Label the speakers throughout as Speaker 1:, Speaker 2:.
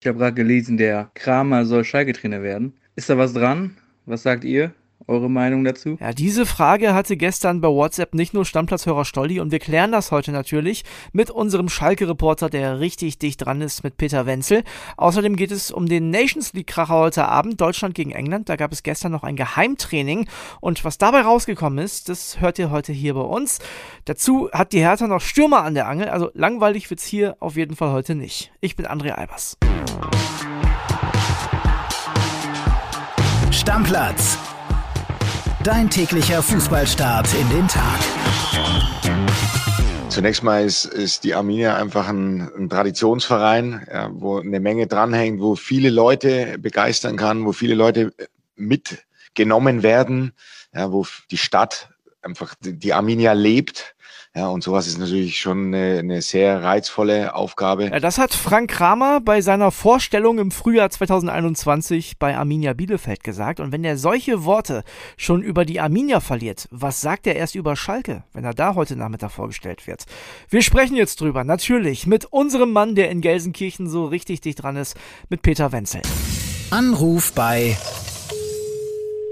Speaker 1: Ich habe gerade gelesen, der Kramer soll Schalke-Trainer werden. Ist da was dran? Was sagt ihr? Eure Meinung dazu?
Speaker 2: Ja, diese Frage hatte gestern bei WhatsApp nicht nur Stammplatzhörer Stolli und wir klären das heute natürlich mit unserem Schalke-Reporter, der richtig dicht dran ist, mit Peter Wenzel. Außerdem geht es um den Nations League-Kracher heute Abend, Deutschland gegen England. Da gab es gestern noch ein Geheimtraining und was dabei rausgekommen ist, das hört ihr heute hier bei uns. Dazu hat die Hertha noch Stürmer an der Angel, also langweilig wird's hier auf jeden Fall heute nicht. Ich bin André Albers.
Speaker 3: Stammplatz Dein täglicher Fußballstart in den Tag.
Speaker 4: Zunächst mal ist, ist die Arminia einfach ein, ein Traditionsverein, ja, wo eine Menge dranhängt, wo viele Leute begeistern kann, wo viele Leute mitgenommen werden, ja, wo die Stadt einfach die Arminia lebt ja, und sowas ist natürlich schon eine, eine sehr reizvolle Aufgabe.
Speaker 2: Ja, das hat Frank Kramer bei seiner Vorstellung im Frühjahr 2021 bei Arminia Bielefeld gesagt. Und wenn er solche Worte schon über die Arminia verliert, was sagt er erst über Schalke, wenn er da heute Nachmittag vorgestellt wird? Wir sprechen jetzt drüber, natürlich, mit unserem Mann, der in Gelsenkirchen so richtig dicht dran ist, mit Peter Wenzel.
Speaker 3: Anruf bei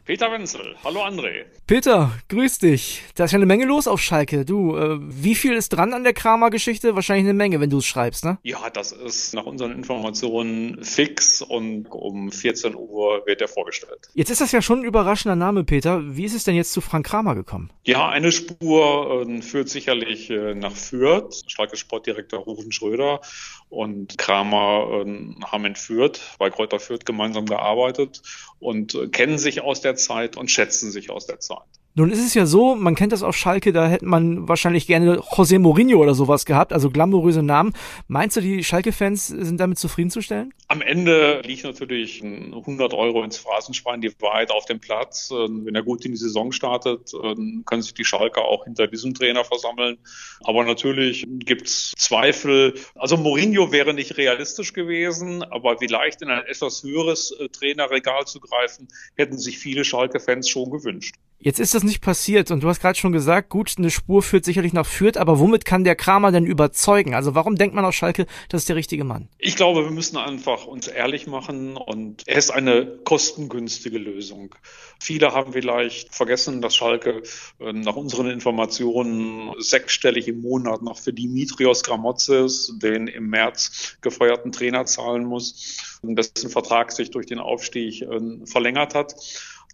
Speaker 5: Peter Wenzel, hallo André.
Speaker 2: Peter, grüß dich. Da ist ja eine Menge los auf Schalke. Du, äh, wie viel ist dran an der Kramer-Geschichte? Wahrscheinlich eine Menge, wenn du es schreibst, ne?
Speaker 5: Ja, das ist nach unseren Informationen fix und um 14 Uhr wird er vorgestellt.
Speaker 2: Jetzt ist das ja schon ein überraschender Name, Peter. Wie ist es denn jetzt zu Frank Kramer gekommen?
Speaker 5: Ja, eine Spur äh, führt sicherlich äh, nach Fürth. Schalke Sportdirektor Rufen Schröder und Kramer äh, haben in Fürth, bei Kräuter Fürth gemeinsam gearbeitet und äh, kennen sich aus der Zeit und schätzen sich aus der Zeit.
Speaker 2: Nun ist es ja so, man kennt das auf Schalke, da hätte man wahrscheinlich gerne José Mourinho oder sowas gehabt, also glamouröse Namen. Meinst du, die Schalke-Fans sind damit zufriedenzustellen?
Speaker 5: Am Ende liegt natürlich 100 Euro ins Phrasenschwein, die Wahrheit auf dem Platz. Ähm, wenn er gut in die Saison startet, ähm, können sich die Schalke auch hinter diesem Trainer versammeln. Aber natürlich gibt's Zweifel. Also Mourinho wäre nicht realistisch gewesen, aber vielleicht in ein etwas höheres äh, Trainerregal zu greifen, hätten sich viele Schalke-Fans schon gewünscht.
Speaker 2: Jetzt ist das nicht passiert und du hast gerade schon gesagt, gut, eine Spur führt sicherlich nach Fürth, aber womit kann der Kramer denn überzeugen? Also warum denkt man auf Schalke, das ist der richtige Mann?
Speaker 5: Ich glaube, wir müssen einfach uns ehrlich machen und er ist eine kostengünstige Lösung. Viele haben vielleicht vergessen, dass Schalke äh, nach unseren Informationen sechsstellig im Monat noch für Dimitrios Gramotzes, den im März gefeuerten Trainer zahlen muss, dessen Vertrag sich durch den Aufstieg äh, verlängert hat.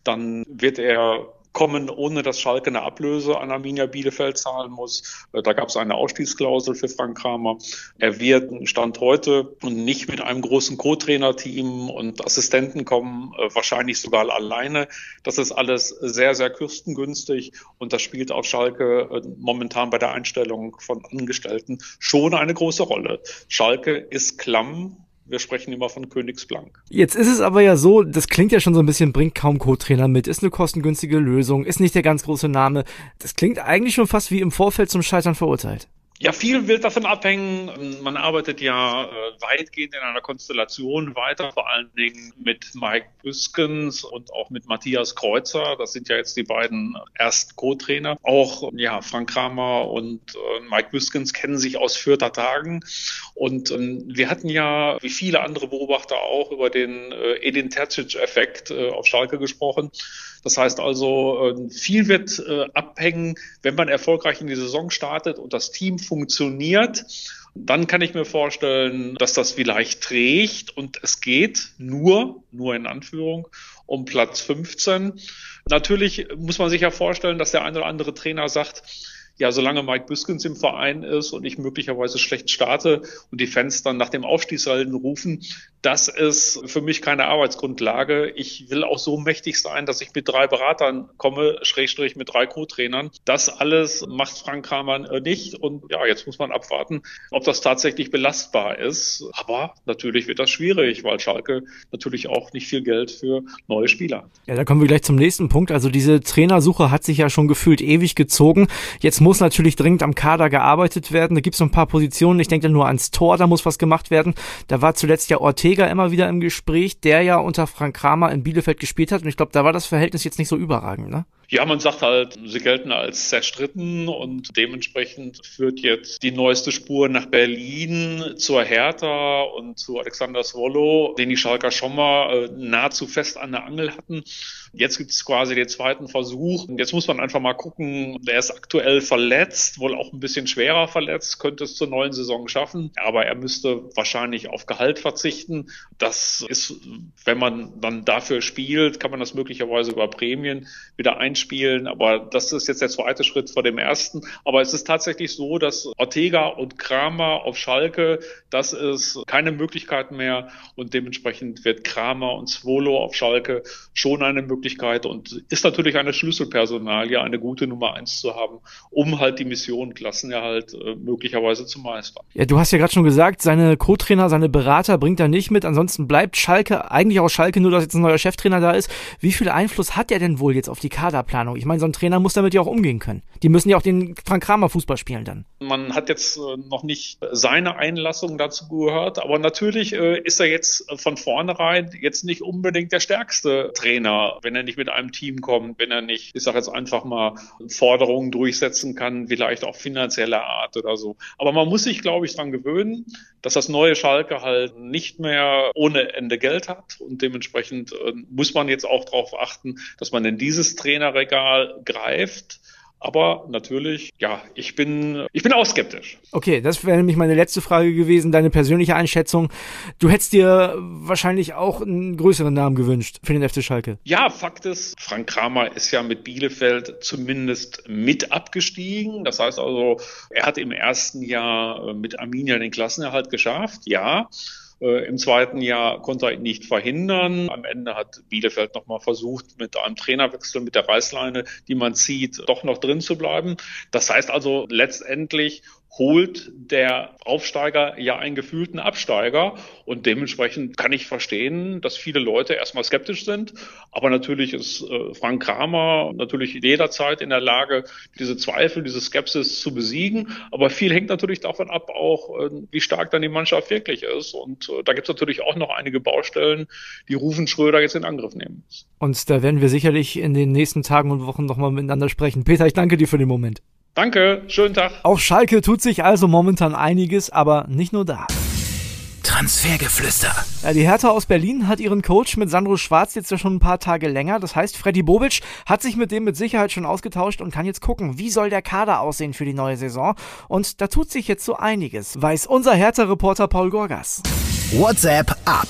Speaker 5: Dann wird er kommen, ohne dass Schalke eine Ablöse an Arminia Bielefeld zahlen muss. Äh, da gab es eine Ausstiegsklausel für Frank Kramer. Er wird Stand heute und nicht mit einem großen Co-Trainer-Team und Assistenten kommen, äh, wahrscheinlich sogar alleine. Das ist alles sehr, sehr kostengünstig und das spielt auf Schalke äh, momentan bei der Einstellung von Angestellten schon eine große Rolle. Schalke ist klamm wir sprechen immer von Königsblank.
Speaker 2: Jetzt ist es aber ja so, das klingt ja schon so ein bisschen, bringt kaum Co-Trainer mit, ist eine kostengünstige Lösung, ist nicht der ganz große Name. Das klingt eigentlich schon fast wie im Vorfeld zum Scheitern verurteilt.
Speaker 5: Ja, viel wird davon abhängen. Man arbeitet ja äh, weitgehend in einer Konstellation weiter, vor allen Dingen mit Mike Büskens und auch mit Matthias Kreuzer. Das sind ja jetzt die beiden ersten Co-Trainer. Auch ja, Frank Kramer und äh, Mike Büskens kennen sich aus Fürther Tagen. Und ähm, wir hatten ja, wie viele andere Beobachter auch, über den äh, Edin Terzic-Effekt äh, auf Schalke gesprochen. Das heißt also, äh, viel wird äh, abhängen, wenn man erfolgreich in die Saison startet und das Team funktioniert. Dann kann ich mir vorstellen, dass das vielleicht trägt und es geht nur, nur in Anführung, um Platz 15. Natürlich muss man sich ja vorstellen, dass der eine oder andere Trainer sagt, ja, solange Mike Büskens im Verein ist und ich möglicherweise schlecht starte und die Fans dann nach dem Aufstiegssalden rufen, das ist für mich keine Arbeitsgrundlage. Ich will auch so mächtig sein, dass ich mit drei Beratern komme, Schrägstrich mit drei Co-Trainern. Das alles macht Frank Kramer nicht. Und ja, jetzt muss man abwarten, ob das tatsächlich belastbar ist. Aber natürlich wird das schwierig, weil Schalke natürlich auch nicht viel Geld für neue Spieler hat.
Speaker 2: Ja, da kommen wir gleich zum nächsten Punkt. Also diese Trainersuche hat sich ja schon gefühlt ewig gezogen. Jetzt muss natürlich dringend am Kader gearbeitet werden. Da gibt es so ein paar Positionen. Ich denke nur ans Tor, da muss was gemacht werden. Da war zuletzt ja Ortega Ortega immer wieder im Gespräch, der ja unter Frank Kramer in Bielefeld gespielt hat. Und ich glaube, da war das Verhältnis jetzt nicht so überragend, ne?
Speaker 5: Ja, man sagt halt, sie gelten als zerstritten und dementsprechend führt jetzt die neueste Spur nach Berlin zur Hertha und zu Alexander Swallow, den die Schalker schon mal äh, nahezu fest an der Angel hatten. Jetzt gibt es quasi den zweiten Versuch. Jetzt muss man einfach mal gucken, der ist aktuell verletzt, wohl auch ein bisschen schwerer verletzt, könnte es zur neuen Saison schaffen. Aber er müsste wahrscheinlich auf Gehalt verzichten. Das ist, wenn man dann dafür spielt, kann man das möglicherweise über Prämien wieder einspielen. Aber das ist jetzt der zweite Schritt vor dem ersten. Aber es ist tatsächlich so, dass Ortega und Kramer auf Schalke, das ist keine Möglichkeit mehr. Und dementsprechend wird Kramer und Svolo auf Schalke schon eine Möglichkeit Möglichkeit und ist natürlich eine Schlüsselpersonalie, eine gute Nummer eins zu haben, um halt die Mission Klassenerhalt äh, möglicherweise zu meistern.
Speaker 2: Ja, du hast ja gerade schon gesagt, seine Co-Trainer, seine Berater bringt er nicht mit. Ansonsten bleibt Schalke eigentlich auch Schalke, nur dass jetzt ein neuer Cheftrainer da ist. Wie viel Einfluss hat er denn wohl jetzt auf die Kaderplanung? Ich meine, so ein Trainer muss damit ja auch umgehen können. Die müssen ja auch den Frank Kramer Fußball spielen dann.
Speaker 5: Man hat jetzt äh, noch nicht seine Einlassung dazu gehört, aber natürlich äh, ist er jetzt von vornherein jetzt nicht unbedingt der stärkste Trainer, wenn wenn er nicht mit einem Team kommt, wenn er nicht, ich sage jetzt einfach mal, Forderungen durchsetzen kann, vielleicht auch finanzieller Art oder so. Aber man muss sich, glaube ich, daran gewöhnen, dass das neue Schalke halt nicht mehr ohne Ende Geld hat und dementsprechend äh, muss man jetzt auch darauf achten, dass man in dieses Trainerregal greift aber natürlich, ja, ich bin, ich bin auch skeptisch.
Speaker 2: Okay, das wäre nämlich meine letzte Frage gewesen, deine persönliche Einschätzung. Du hättest dir wahrscheinlich auch einen größeren Namen gewünscht für den FC Schalke.
Speaker 5: Ja, Fakt ist, Frank Kramer ist ja mit Bielefeld zumindest mit abgestiegen. Das heißt also, er hat im ersten Jahr äh, mit Arminia den Klassenerhalt geschafft, ja. Äh, Im zweiten Jahr konnte er ihn nicht verhindern. Am Ende hat Bielefeld nochmal versucht, mit einem Trainerwechsel, mit der Reißleine, die man zieht, doch noch drin zu bleiben. Das heißt also letztendlich holt der Aufsteiger ja einen gefühlten Absteiger. Und dementsprechend kann ich verstehen, dass viele Leute erstmal skeptisch sind. Aber natürlich ist äh, Frank Kramer natürlich jederzeit in der Lage, diese Zweifel, diese Skepsis zu besiegen. Aber viel hängt natürlich davon ab, auch äh, wie stark dann die Mannschaft wirklich ist. Und äh, da gibt es natürlich auch noch einige Baustellen, die Rufen Schröder jetzt in Angriff nehmen.
Speaker 2: Und da werden wir sicherlich in den nächsten Tagen und Wochen nochmal miteinander sprechen. Peter, ich danke dir für den Moment.
Speaker 5: Danke, schönen Tag.
Speaker 2: Auf Schalke tut sich also momentan einiges, aber nicht nur da.
Speaker 3: Transfergeflüster.
Speaker 2: Ja, die Hertha aus Berlin hat ihren Coach mit Sandro Schwarz jetzt ja schon ein paar Tage länger. Das heißt, Freddy Bobic hat sich mit dem mit Sicherheit schon ausgetauscht und kann jetzt gucken, wie soll der Kader aussehen für die neue Saison. Und da tut sich jetzt so einiges, weiß unser Hertha-Reporter Paul Gorgas.
Speaker 3: WhatsApp ab.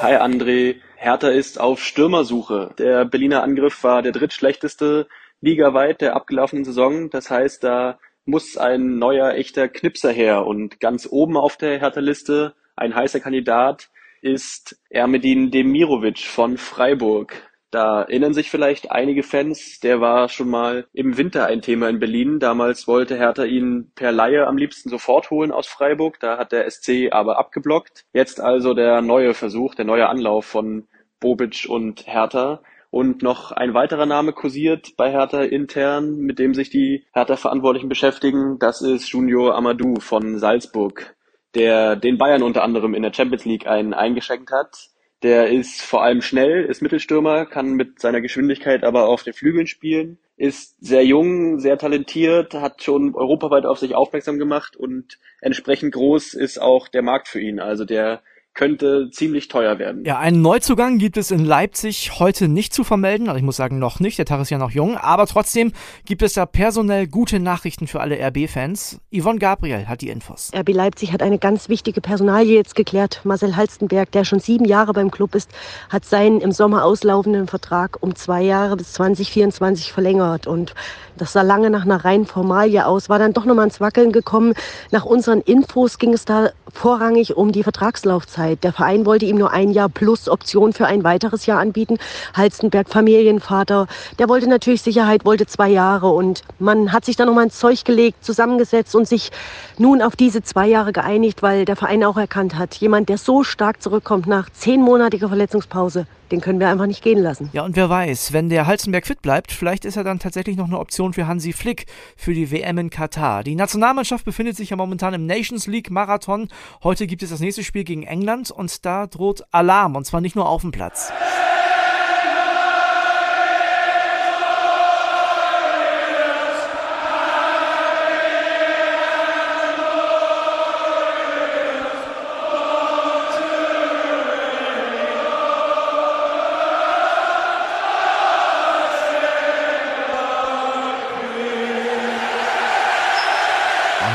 Speaker 6: Hi André. Hertha ist auf Stürmersuche. Der Berliner Angriff war der drittschlechteste ligaweit der abgelaufenen Saison. Das heißt, da muss ein neuer echter Knipser her. Und ganz oben auf der Hertha-Liste, ein heißer Kandidat, ist Ermedin Demirovic von Freiburg. Da erinnern sich vielleicht einige Fans, der war schon mal im Winter ein Thema in Berlin. Damals wollte Hertha ihn per Laie am liebsten sofort holen aus Freiburg. Da hat der SC aber abgeblockt. Jetzt also der neue Versuch, der neue Anlauf von Bobic und Hertha. Und noch ein weiterer Name kursiert bei Hertha intern, mit dem sich die Hertha-Verantwortlichen beschäftigen. Das ist Junior Amadou von Salzburg, der den Bayern unter anderem in der Champions League einen eingeschenkt hat. Der ist vor allem schnell, ist Mittelstürmer, kann mit seiner Geschwindigkeit aber auf den Flügeln spielen, ist sehr jung, sehr talentiert, hat schon europaweit auf sich aufmerksam gemacht und entsprechend groß ist auch der Markt für ihn. Also der könnte ziemlich teuer werden.
Speaker 2: Ja, einen Neuzugang gibt es in Leipzig heute nicht zu vermelden. Also ich muss sagen, noch nicht. Der Tag ist ja noch jung. Aber trotzdem gibt es da personell gute Nachrichten für alle RB-Fans. Yvonne Gabriel hat die Infos.
Speaker 7: RB Leipzig hat eine ganz wichtige Personalie jetzt geklärt. Marcel Halstenberg, der schon sieben Jahre beim Club ist, hat seinen im Sommer auslaufenden Vertrag um zwei Jahre bis 2024 verlängert. Und das sah lange nach einer reinen Formalie aus, war dann doch nochmal ins Wackeln gekommen. Nach unseren Infos ging es da vorrangig um die Vertragslaufzeit. Der Verein wollte ihm nur ein Jahr plus Option für ein weiteres Jahr anbieten. Halstenberg, Familienvater, der wollte natürlich Sicherheit, wollte zwei Jahre und man hat sich dann nochmal ins Zeug gelegt, zusammengesetzt und sich nun auf diese zwei Jahre geeinigt, weil der Verein auch erkannt hat, jemand, der so stark zurückkommt nach zehnmonatiger Verletzungspause, den können wir einfach nicht gehen lassen.
Speaker 2: Ja, und wer weiß, wenn der Halzenberg fit bleibt, vielleicht ist er dann tatsächlich noch eine Option für Hansi Flick für die WM in Katar. Die Nationalmannschaft befindet sich ja momentan im Nations League Marathon. Heute gibt es das nächste Spiel gegen England und da droht Alarm und zwar nicht nur auf dem Platz.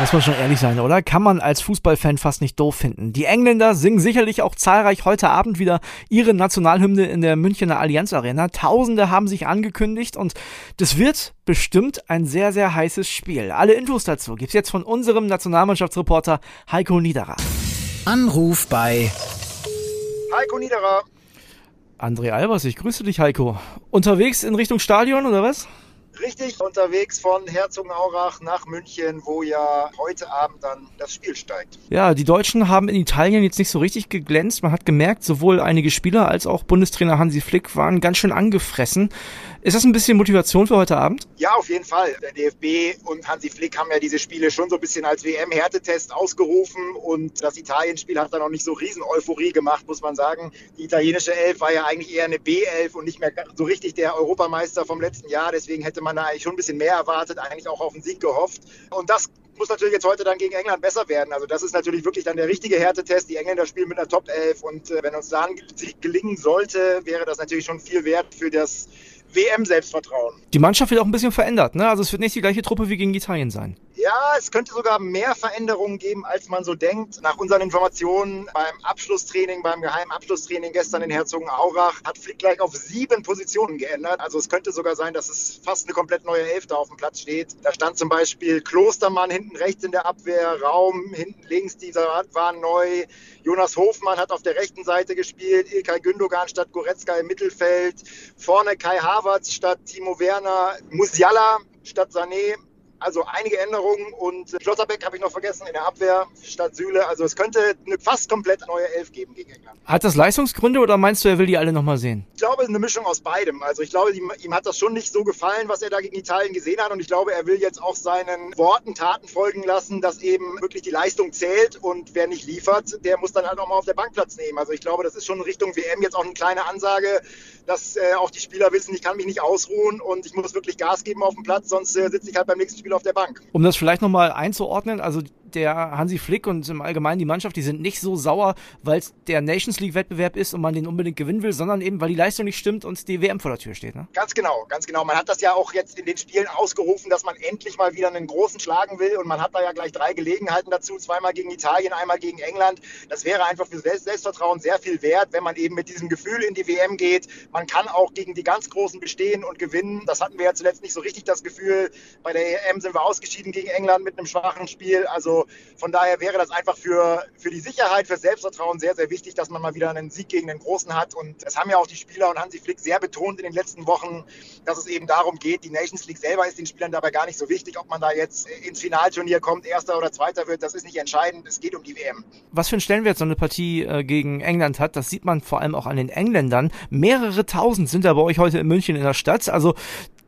Speaker 1: Muss man schon ehrlich sein, oder? Kann man als Fußballfan fast nicht doof finden. Die Engländer singen sicherlich auch zahlreich heute Abend wieder ihre Nationalhymne in der Münchner Allianz Arena. Tausende haben sich angekündigt und das wird bestimmt ein sehr, sehr heißes Spiel. Alle Infos dazu gibt's jetzt von unserem Nationalmannschaftsreporter Heiko Niederer.
Speaker 3: Anruf bei
Speaker 8: Heiko Niederer.
Speaker 1: André Albers, ich grüße dich, Heiko. Unterwegs in Richtung Stadion oder was?
Speaker 8: Richtig unterwegs von Herzogenaurach nach München, wo ja heute Abend dann das Spiel steigt.
Speaker 1: Ja, die Deutschen haben in Italien jetzt nicht so richtig geglänzt. Man hat gemerkt, sowohl einige Spieler als auch Bundestrainer Hansi Flick waren ganz schön angefressen. Ist das ein bisschen Motivation für heute Abend?
Speaker 8: Ja, auf jeden Fall. Der DFB und Hansi Flick haben ja diese Spiele schon so ein bisschen als WM-Härtetest ausgerufen und das Italien-Spiel hat dann auch nicht so riesen Euphorie gemacht, muss man sagen. Die italienische Elf war ja eigentlich eher eine B-Elf und nicht mehr so richtig der Europameister vom letzten Jahr. Deswegen hätte man da eigentlich schon ein bisschen mehr erwartet, eigentlich auch auf den Sieg gehofft. Und das muss natürlich jetzt heute dann gegen England besser werden. Also das ist natürlich wirklich dann der richtige Härtetest. Die Engländer spielen mit einer Top 11 und äh, wenn uns da ein Sieg gelingen sollte, wäre das natürlich schon viel wert für das WM-Selbstvertrauen.
Speaker 1: Die Mannschaft wird auch ein bisschen verändert, ne? Also es wird nicht die gleiche Truppe wie gegen Italien sein.
Speaker 8: Ja, es könnte sogar mehr Veränderungen geben, als man so denkt. Nach unseren Informationen beim Abschlusstraining, beim geheimen Abschlusstraining gestern in Herzogenaurach hat Flick gleich auf sieben Positionen geändert. Also es könnte sogar sein, dass es fast eine komplett neue Hälfte auf dem Platz steht. Da stand zum Beispiel Klostermann hinten rechts in der Abwehr, Raum hinten links, dieser war neu. Jonas Hofmann hat auf der rechten Seite gespielt, Ilkay Gündogan statt Goretzka im Mittelfeld, vorne Kai Havertz statt Timo Werner, Musiala statt Sané also einige Änderungen und Schlotterbeck habe ich noch vergessen in der Abwehr statt Süle. Also es könnte eine fast komplett neue Elf geben gegen England.
Speaker 1: Hat das Leistungsgründe oder meinst du, er will die alle nochmal sehen?
Speaker 8: Ich glaube, eine Mischung aus beidem. Also ich glaube, ihm, ihm, hat das schon nicht so gefallen, was er da gegen Italien gesehen hat. Und ich glaube, er will jetzt auch seinen Worten Taten folgen lassen, dass eben wirklich die Leistung zählt und wer nicht liefert, der muss dann halt auch mal auf der Bank Platz nehmen. Also ich glaube, das ist schon Richtung WM jetzt auch eine kleine Ansage, dass äh, auch die Spieler wissen, ich kann mich nicht ausruhen und ich muss wirklich Gas geben auf dem Platz, sonst äh, sitze ich halt beim nächsten Spiel auf der Bank.
Speaker 1: Um das vielleicht nochmal einzuordnen, also der Hansi Flick und im Allgemeinen die Mannschaft, die sind nicht so sauer, weil es der Nations League Wettbewerb ist und man den unbedingt gewinnen will, sondern eben, weil die Leistung nicht stimmt und die WM vor der Tür steht. Ne?
Speaker 8: Ganz genau, ganz genau. Man hat das ja auch jetzt in den Spielen ausgerufen, dass man endlich mal wieder einen großen schlagen will und man hat da ja gleich drei Gelegenheiten dazu, zweimal gegen Italien, einmal gegen England. Das wäre einfach für Selbstvertrauen sehr viel wert, wenn man eben mit diesem Gefühl in die WM geht. Man kann auch gegen die ganz Großen bestehen und gewinnen. Das hatten wir ja zuletzt nicht so richtig das Gefühl. Bei der EM sind wir ausgeschieden gegen England mit einem schwachen Spiel. Also von daher wäre das einfach für, für die Sicherheit, für Selbstvertrauen sehr, sehr wichtig, dass man mal wieder einen Sieg gegen den Großen hat. Und es haben ja auch die Spieler und Hansi Flick sehr betont in den letzten Wochen, dass es eben darum geht, die Nations League selber ist den Spielern dabei gar nicht so wichtig, ob man da jetzt ins Finalturnier kommt, erster oder zweiter wird, das ist nicht entscheidend. Es geht um die WM.
Speaker 1: Was für einen Stellenwert so eine Partie äh, gegen England hat, das sieht man vor allem auch an den Engländern. Mehrere tausend sind da bei euch heute in München in der Stadt. Also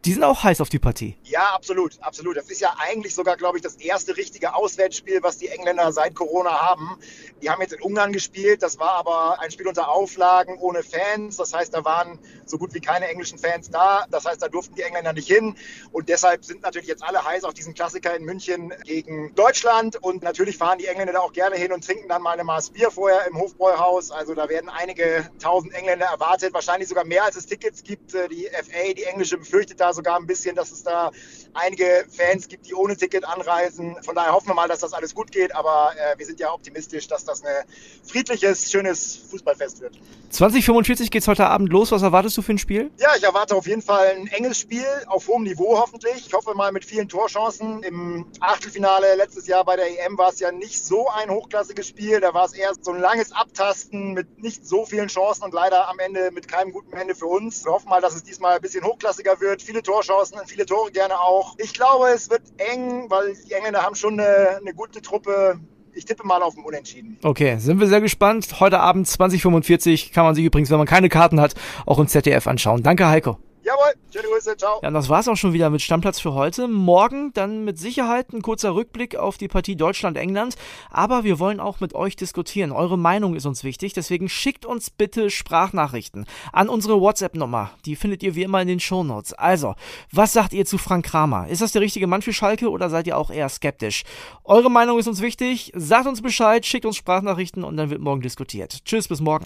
Speaker 1: die sind auch heiß auf die Partie.
Speaker 8: Ja, absolut, absolut. Das ist ja eigentlich sogar, glaube ich, das erste richtige Auswärtsspiel, was die Engländer seit Corona haben. Die haben jetzt in Ungarn gespielt, das war aber ein Spiel unter Auflagen ohne Fans. Das heißt, da waren so gut wie keine englischen Fans da. Das heißt, da durften die Engländer nicht hin. Und deshalb sind natürlich jetzt alle heiß auf diesen Klassiker in München gegen Deutschland. Und natürlich fahren die Engländer da auch gerne hin und trinken dann mal eine Maß Bier vorher im Hofbräuhaus. Also da werden einige tausend Engländer erwartet, wahrscheinlich sogar mehr als es Tickets gibt. Die FA, die englische, befürchtet da sogar ein bisschen, dass es da einige Fans gibt, die ohne Ticket anreisen. Von daher hoffen wir mal, dass das alles gut geht, aber äh, wir sind ja optimistisch, dass das ein friedliches, schönes Fußballfest wird.
Speaker 1: 2045 geht es heute Abend los. Was erwartest du für ein Spiel?
Speaker 8: Ja, ich erwarte auf jeden Fall ein enges Spiel auf hohem Niveau hoffentlich. Ich hoffe mal mit vielen Torchancen. Im Achtelfinale letztes Jahr bei der EM war es ja nicht so ein hochklassiges Spiel. Da war es eher so ein langes Abtasten mit nicht so vielen Chancen und leider am Ende mit keinem guten Ende für uns. Wir hoffen mal, dass es diesmal ein bisschen hochklassiger wird. Viele Torchancen und viele Tore gerne auch. Ich glaube, es wird eng, weil die Engländer haben schon eine, eine gute Truppe. Ich tippe mal auf ein Unentschieden.
Speaker 1: Okay, sind wir sehr gespannt. Heute Abend 2045 kann man sich übrigens, wenn man keine Karten hat, auch im ZDF anschauen. Danke, Heiko.
Speaker 8: Jawohl, schöne Grüße, ciao.
Speaker 1: Ja, und das war's auch schon wieder mit Stammplatz für heute. Morgen dann mit Sicherheit ein kurzer Rückblick auf die Partie Deutschland-England. Aber wir wollen auch mit euch diskutieren. Eure Meinung ist uns wichtig. Deswegen schickt uns bitte Sprachnachrichten an unsere WhatsApp-Nummer. Die findet ihr wie immer in den Shownotes. Also, was sagt ihr zu Frank Kramer? Ist das der richtige Mann für Schalke oder seid ihr auch eher skeptisch? Eure Meinung ist uns wichtig. Sagt uns Bescheid, schickt uns Sprachnachrichten und dann wird morgen diskutiert. Tschüss, bis morgen.